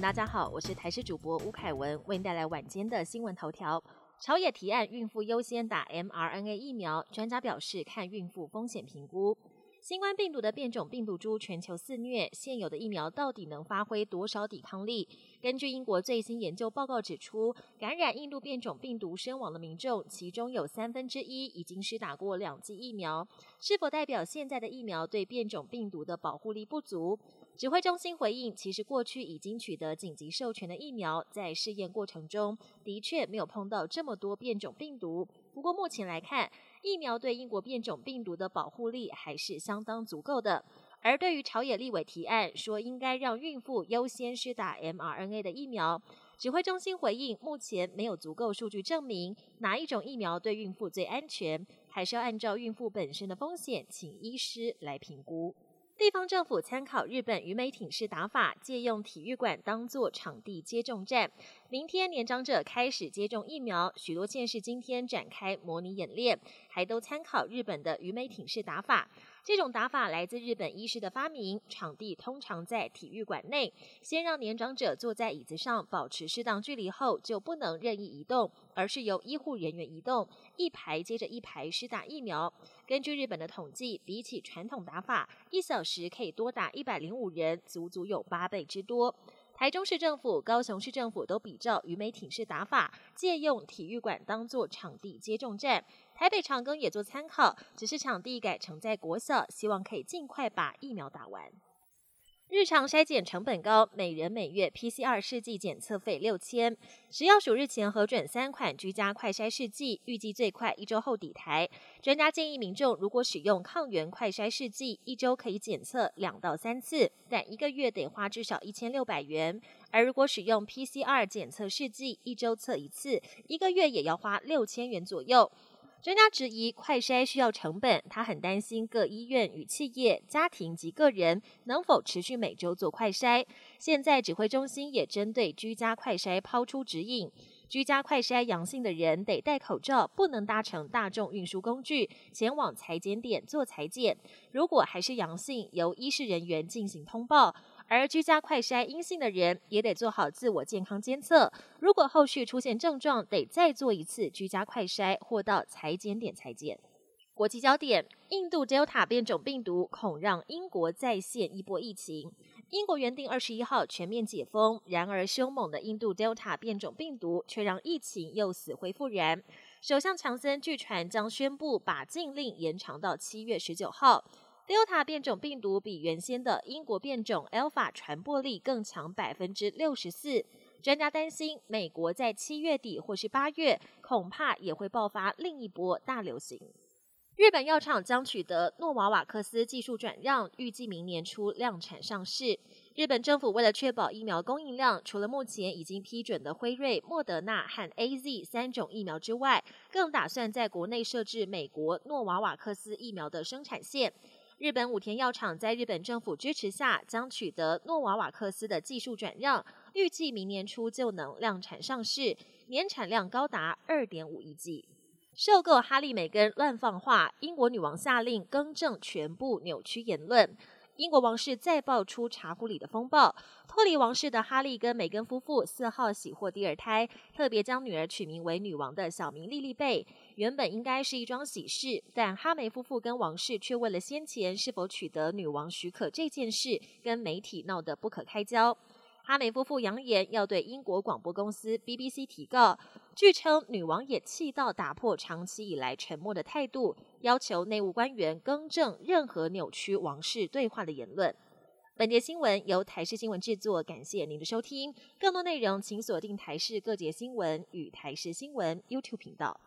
大家好，我是台视主播吴凯文，为您带来晚间的新闻头条。朝野提案，孕妇优先打 mRNA 疫苗，专家表示看孕妇风险评估。新冠病毒的变种病毒株全球肆虐，现有的疫苗到底能发挥多少抵抗力？根据英国最新研究报告指出，感染印度变种病毒身亡的民众，其中有三分之一已经施打过两剂疫苗，是否代表现在的疫苗对变种病毒的保护力不足？指挥中心回应，其实过去已经取得紧急授权的疫苗，在试验过程中的确没有碰到这么多变种病毒。不过目前来看，疫苗对英国变种病毒的保护力还是相当足够的。而对于朝野立委提案说应该让孕妇优先施打 mRNA 的疫苗，指挥中心回应，目前没有足够数据证明哪一种疫苗对孕妇最安全，还是要按照孕妇本身的风险，请医师来评估。地方政府参考日本鱼美挺式打法，借用体育馆当作场地接种站。明天年长者开始接种疫苗，许多县市今天展开模拟演练，还都参考日本的鱼美挺式打法。这种打法来自日本医师的发明，场地通常在体育馆内，先让年长者坐在椅子上保持适当距离后，就不能任意移动，而是由医护人员移动，一排接着一排施打疫苗。根据日本的统计，比起传统打法，一小时可以多打一百零五人，足足有八倍之多。台中市政府、高雄市政府都比照鱼美挺式打法，借用体育馆当作场地接种站。台北长庚也做参考，只是场地改成在国小，希望可以尽快把疫苗打完。日常筛检成本高，每人每月 PCR 试剂检测费六千。食药署日前核准三款居家快筛试剂，预计最快一周后抵台。专家建议民众如果使用抗原快筛试剂，一周可以检测两到三次，但一个月得花至少一千六百元。而如果使用 PCR 检测试剂，一周测一次，一个月也要花六千元左右。专家质疑快筛需要成本，他很担心各医院与企业、家庭及个人能否持续每周做快筛。现在指挥中心也针对居家快筛抛出指引：居家快筛阳性的人得戴口罩，不能搭乘大众运输工具前往裁剪点做裁剪。如果还是阳性，由医事人员进行通报。而居家快筛阴性的人也得做好自我健康监测，如果后续出现症状，得再做一次居家快筛或到裁剪点裁剪。国际焦点：印度 Delta 变种病毒恐让英国再现一波疫情。英国原定二十一号全面解封，然而凶猛的印度 Delta 变种病毒却让疫情又死灰复燃。首相强森据传将宣布把禁令延长到七月十九号。Delta 变种病毒比原先的英国变种 Alpha 传播力更强百分之六十四。专家担心，美国在七月底或是八月，恐怕也会爆发另一波大流行。日本药厂将取得诺瓦瓦克斯技术转让，预计明年初量产上市。日本政府为了确保疫苗供应量，除了目前已经批准的辉瑞、莫德纳和 A Z 三种疫苗之外，更打算在国内设置美国诺瓦瓦克斯疫苗的生产线。日本武田药厂在日本政府支持下，将取得诺瓦瓦克斯的技术转让，预计明年初就能量产上市，年产量高达二点五亿剂。受购哈利梅根乱放话，英国女王下令更正全部扭曲言论。英国王室再爆出茶壶里的风暴。脱离王室的哈利跟梅根夫妇四号喜获第二胎，特别将女儿取名为女王的小名莉莉贝。原本应该是一桩喜事，但哈梅夫妇跟王室却为了先前是否取得女王许可这件事，跟媒体闹得不可开交。哈梅夫妇扬言要对英国广播公司 BBC 提告，据称女王也气到打破长期以来沉默的态度，要求内务官员更正任何扭曲王室对话的言论。本节新闻由台视新闻制作，感谢您的收听。更多内容请锁定台视各节新闻与台视新闻 YouTube 频道。